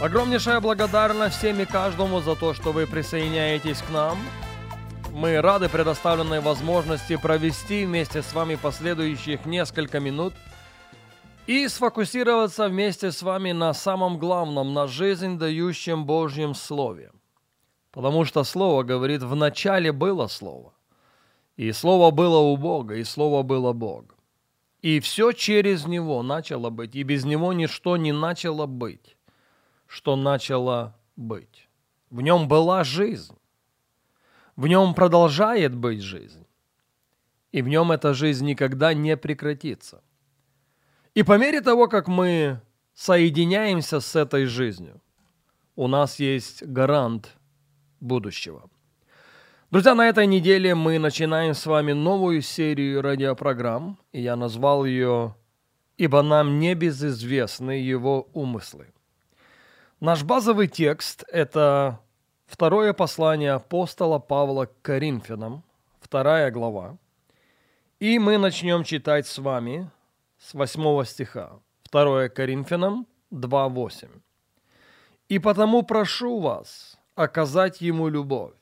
Огромнейшая благодарность всем и каждому за то, что вы присоединяетесь к нам. Мы рады предоставленной возможности провести вместе с вами последующих несколько минут и сфокусироваться вместе с вами на самом главном, на жизнь дающем Божьем Слове. Потому что Слово говорит, в начале было Слово. И Слово было у Бога, и Слово было Бог. И все через Него начало быть, и без Него ничто не начало быть, что начало быть. В Нем была жизнь. В Нем продолжает быть жизнь. И в Нем эта жизнь никогда не прекратится. И по мере того, как мы соединяемся с этой жизнью, у нас есть гарант будущего – Друзья, на этой неделе мы начинаем с вами новую серию радиопрограмм, и я назвал ее «Ибо нам не безызвестны его умыслы». Наш базовый текст – это второе послание апостола Павла к Коринфянам, вторая глава. И мы начнем читать с вами с 8 стиха. 2 Коринфянам 2.8. «И потому прошу вас оказать ему любовь,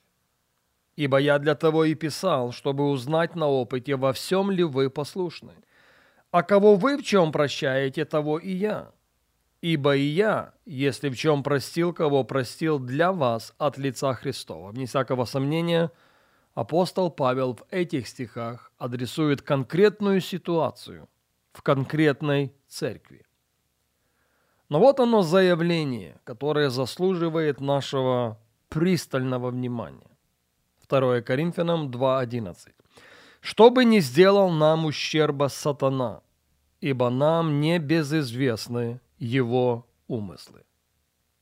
Ибо я для того и писал, чтобы узнать на опыте, во всем ли вы послушны. А кого вы в чем прощаете, того и я. Ибо и я, если в чем простил, кого простил для вас от лица Христова. Вне всякого сомнения, апостол Павел в этих стихах адресует конкретную ситуацию в конкретной церкви. Но вот оно заявление, которое заслуживает нашего пристального внимания. 2 Коринфянам 2.11. «Что бы ни сделал нам ущерба сатана, ибо нам не безызвестны его умыслы».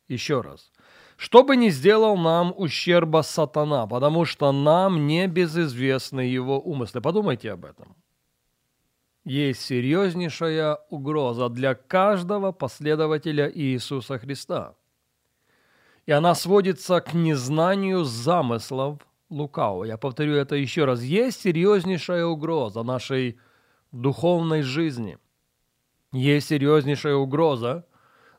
Еще раз. «Что бы ни сделал нам ущерба сатана, потому что нам не безызвестны его умыслы». Подумайте об этом. Есть серьезнейшая угроза для каждого последователя Иисуса Христа. И она сводится к незнанию замыслов лукавого. Я повторю это еще раз. Есть серьезнейшая угроза нашей духовной жизни. Есть серьезнейшая угроза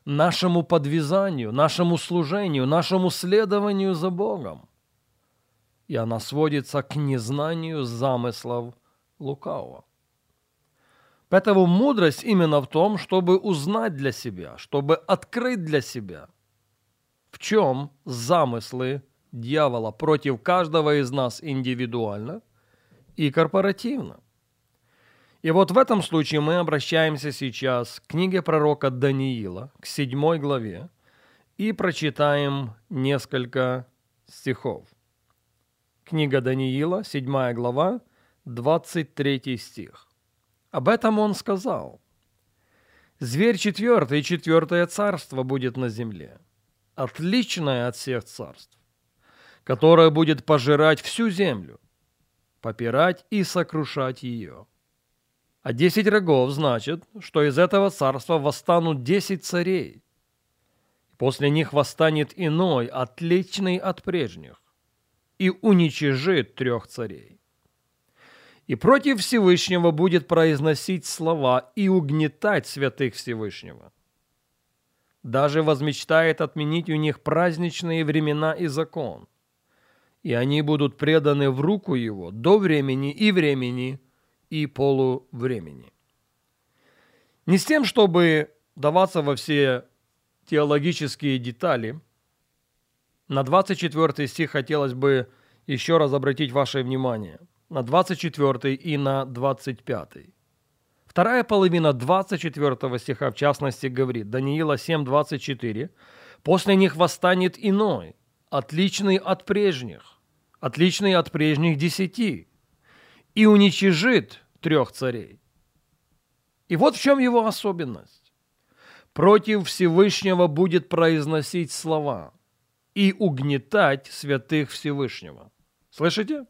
нашему подвязанию, нашему служению, нашему следованию за Богом. И она сводится к незнанию замыслов лукавого. Поэтому мудрость именно в том, чтобы узнать для себя, чтобы открыть для себя, в чем замыслы дьявола против каждого из нас индивидуально и корпоративно. И вот в этом случае мы обращаемся сейчас к книге пророка Даниила, к седьмой главе, и прочитаем несколько стихов. Книга Даниила, седьмая глава, 23 стих. Об этом он сказал. «Зверь четвертый, четвертое царство будет на земле, отличное от всех царств которая будет пожирать всю землю, попирать и сокрушать ее. А десять рогов значит, что из этого царства восстанут десять царей. После них восстанет иной, отличный от прежних, и уничижит трех царей. И против Всевышнего будет произносить слова и угнетать святых Всевышнего. Даже возмечтает отменить у них праздничные времена и закон – и они будут преданы в руку его до времени и времени и полувремени. Не с тем, чтобы даваться во все теологические детали, на 24 стих хотелось бы еще раз обратить ваше внимание. На 24 и на 25. Вторая половина 24 стиха, в частности, говорит, Даниила 7.24, «После них восстанет иной, отличный от прежних, отличный от прежних десяти, и уничижит трех царей. И вот в чем его особенность. против Всевышнего будет произносить слова и угнетать святых Всевышнего. Слышите?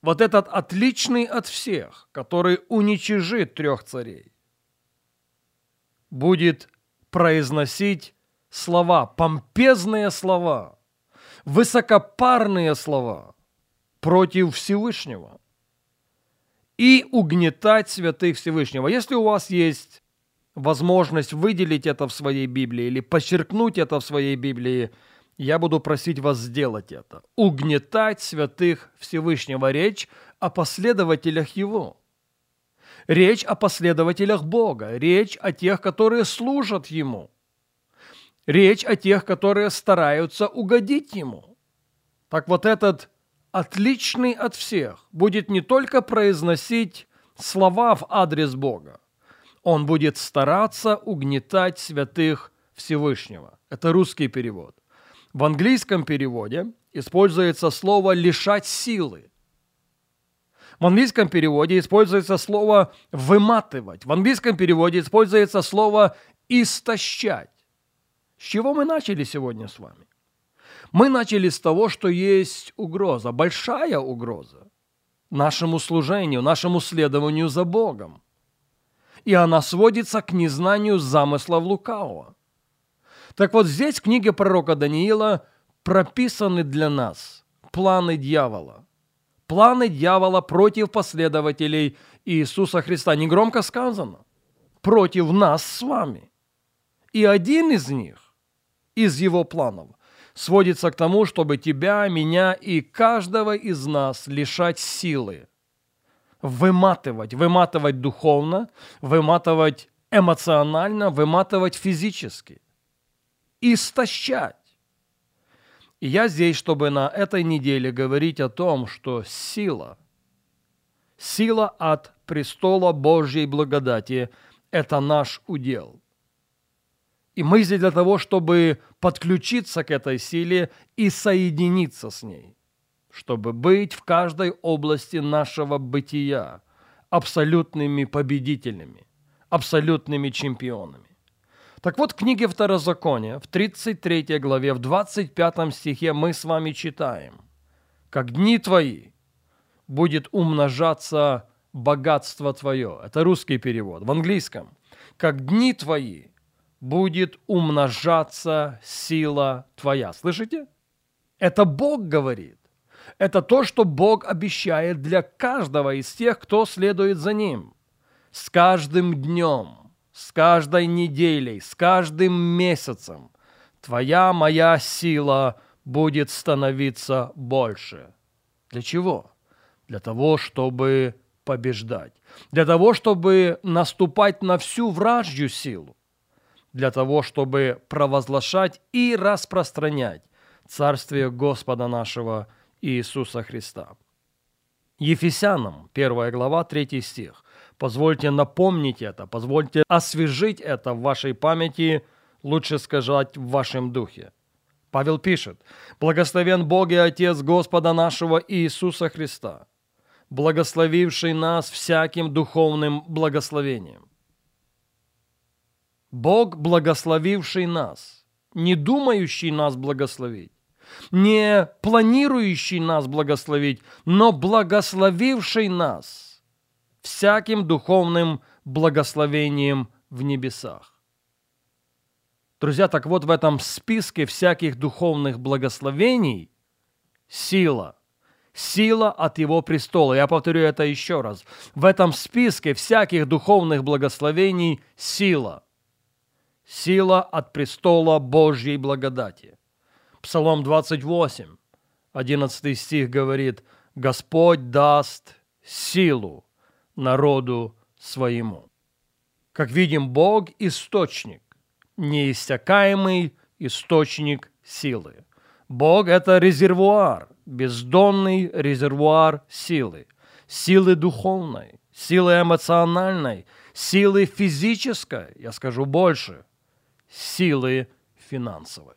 Вот этот отличный от всех, который уничижит трех царей, будет произносить слова, помпезные слова, высокопарные слова против Всевышнего и угнетать святых Всевышнего. Если у вас есть возможность выделить это в своей Библии или подчеркнуть это в своей Библии, я буду просить вас сделать это. Угнетать святых Всевышнего. Речь о последователях Его. Речь о последователях Бога. Речь о тех, которые служат Ему. Речь о тех, которые стараются угодить Ему. Так вот этот отличный от всех будет не только произносить слова в адрес Бога, он будет стараться угнетать святых Всевышнего. Это русский перевод. В английском переводе используется слово «лишать силы». В английском переводе используется слово «выматывать». В английском переводе используется слово «истощать». С чего мы начали сегодня с вами? Мы начали с того, что есть угроза, большая угроза нашему служению, нашему следованию за Богом. И она сводится к незнанию замыслов лукавого. Так вот здесь в книге пророка Даниила прописаны для нас планы дьявола. Планы дьявола против последователей Иисуса Христа. Негромко сказано. Против нас с вами. И один из них, из его планов, сводится к тому, чтобы тебя, меня и каждого из нас лишать силы. Выматывать, выматывать духовно, выматывать эмоционально, выматывать физически истощать. И я здесь, чтобы на этой неделе говорить о том, что сила, сила от престола Божьей благодати – это наш удел. И мы здесь для того, чтобы подключиться к этой силе и соединиться с ней, чтобы быть в каждой области нашего бытия абсолютными победителями, абсолютными чемпионами. Так вот, в книге Второзакония, в 33 главе, в 25 стихе мы с вами читаем, «Как дни твои будет умножаться богатство твое». Это русский перевод. В английском. «Как дни твои будет умножаться сила твоя». Слышите? Это Бог говорит. Это то, что Бог обещает для каждого из тех, кто следует за Ним. С каждым днем – с каждой неделей, с каждым месяцем твоя моя сила будет становиться больше. Для чего? Для того, чтобы побеждать. Для того, чтобы наступать на всю вражью силу. Для того, чтобы провозглашать и распространять Царствие Господа нашего Иисуса Христа. Ефесянам, 1 глава, 3 стих. Позвольте напомнить это, позвольте освежить это в вашей памяти, лучше сказать, в вашем духе. Павел пишет, «Благословен Бог и Отец Господа нашего Иисуса Христа, благословивший нас всяким духовным благословением». Бог, благословивший нас, не думающий нас благословить, не планирующий нас благословить, но благословивший нас – всяким духовным благословением в небесах. Друзья, так вот в этом списке всяких духовных благословений сила, сила от Его престола. Я повторю это еще раз. В этом списке всяких духовных благословений сила. Сила от престола Божьей благодати. Псалом 28, 11 стих говорит, «Господь даст силу народу своему. Как видим, Бог – источник, неиссякаемый источник силы. Бог – это резервуар, бездонный резервуар силы, силы духовной, силы эмоциональной, силы физической, я скажу больше, силы финансовой.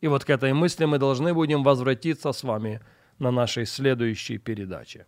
И вот к этой мысли мы должны будем возвратиться с вами на нашей следующей передаче.